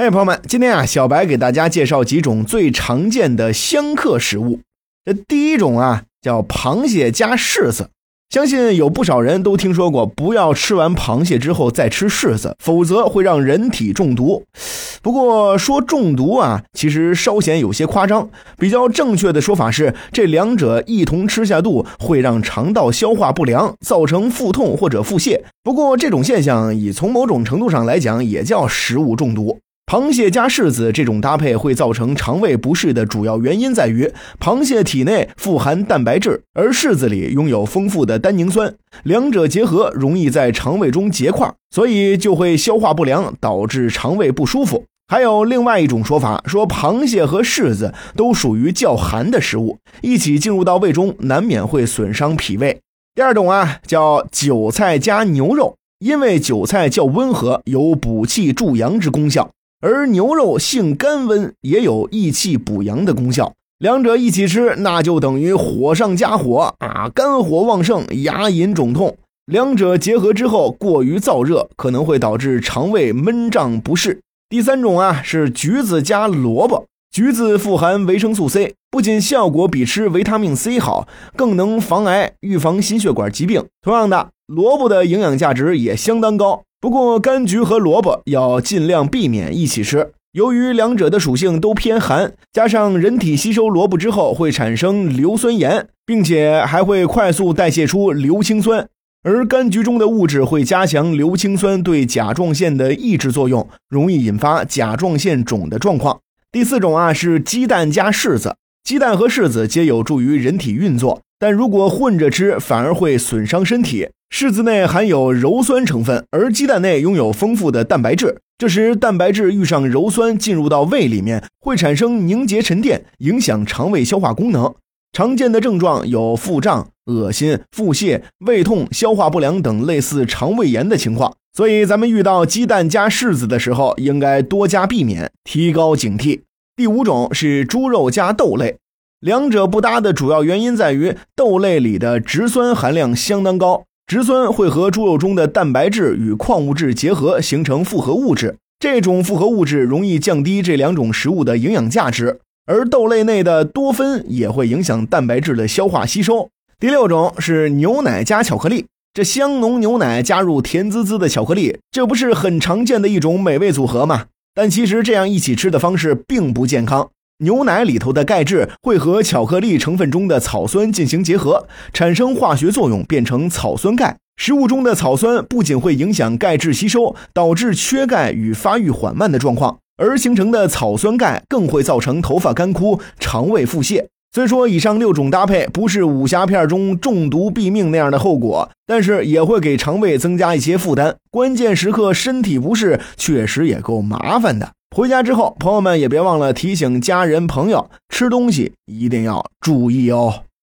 哎，朋友们，今天啊，小白给大家介绍几种最常见的香客食物。这第一种啊，叫螃蟹加柿子。相信有不少人都听说过，不要吃完螃蟹之后再吃柿子，否则会让人体中毒。不过说中毒啊，其实稍显有些夸张。比较正确的说法是，这两者一同吃下肚，会让肠道消化不良，造成腹痛或者腹泻。不过这种现象，以从某种程度上来讲，也叫食物中毒。螃蟹加柿子这种搭配会造成肠胃不适的主要原因在于，螃蟹体内富含蛋白质，而柿子里拥有丰富的单宁酸，两者结合容易在肠胃中结块，所以就会消化不良，导致肠胃不舒服。还有另外一种说法，说螃蟹和柿子都属于较寒的食物，一起进入到胃中，难免会损伤脾胃。第二种啊，叫韭菜加牛肉，因为韭菜较温和，有补气助阳之功效。而牛肉性甘温，也有益气补阳的功效。两者一起吃，那就等于火上加火啊！肝火旺盛，牙龈肿痛。两者结合之后，过于燥热可能会导致肠胃闷胀不适。第三种啊，是橘子加萝卜。橘子富含维生素 C，不仅效果比吃维他命 C 好，更能防癌、预防心血管疾病。同样的，萝卜的营养价值也相当高。不过，柑橘和萝卜要尽量避免一起吃，由于两者的属性都偏寒，加上人体吸收萝卜之后会产生硫酸盐，并且还会快速代谢出硫氰酸，而柑橘中的物质会加强硫氰酸对甲状腺的抑制作用，容易引发甲状腺肿的状况。第四种啊是鸡蛋加柿子，鸡蛋和柿子皆有助于人体运作，但如果混着吃，反而会损伤身体。柿子内含有鞣酸成分，而鸡蛋内拥有丰富的蛋白质。这时，蛋白质遇上鞣酸进入到胃里面，会产生凝结沉淀，影响肠胃消化功能。常见的症状有腹胀、恶心、腹泻、胃痛、消化不良等类似肠胃炎的情况。所以，咱们遇到鸡蛋加柿子的时候，应该多加避免，提高警惕。第五种是猪肉加豆类，两者不搭的主要原因在于豆类里的植酸含量相当高。植酸会和猪肉中的蛋白质与矿物质结合，形成复合物质。这种复合物质容易降低这两种食物的营养价值，而豆类内的多酚也会影响蛋白质的消化吸收。第六种是牛奶加巧克力，这香浓牛奶加入甜滋滋的巧克力，这不是很常见的一种美味组合吗？但其实这样一起吃的方式并不健康。牛奶里头的钙质会和巧克力成分中的草酸进行结合，产生化学作用，变成草酸钙。食物中的草酸不仅会影响钙质吸收，导致缺钙与发育缓慢的状况，而形成的草酸钙更会造成头发干枯、肠胃腹泻。虽说以上六种搭配不是武侠片中中毒毙命那样的后果，但是也会给肠胃增加一些负担。关键时刻身体不适，确实也够麻烦的。回家之后，朋友们也别忘了提醒家人朋友，吃东西一定要注意哦。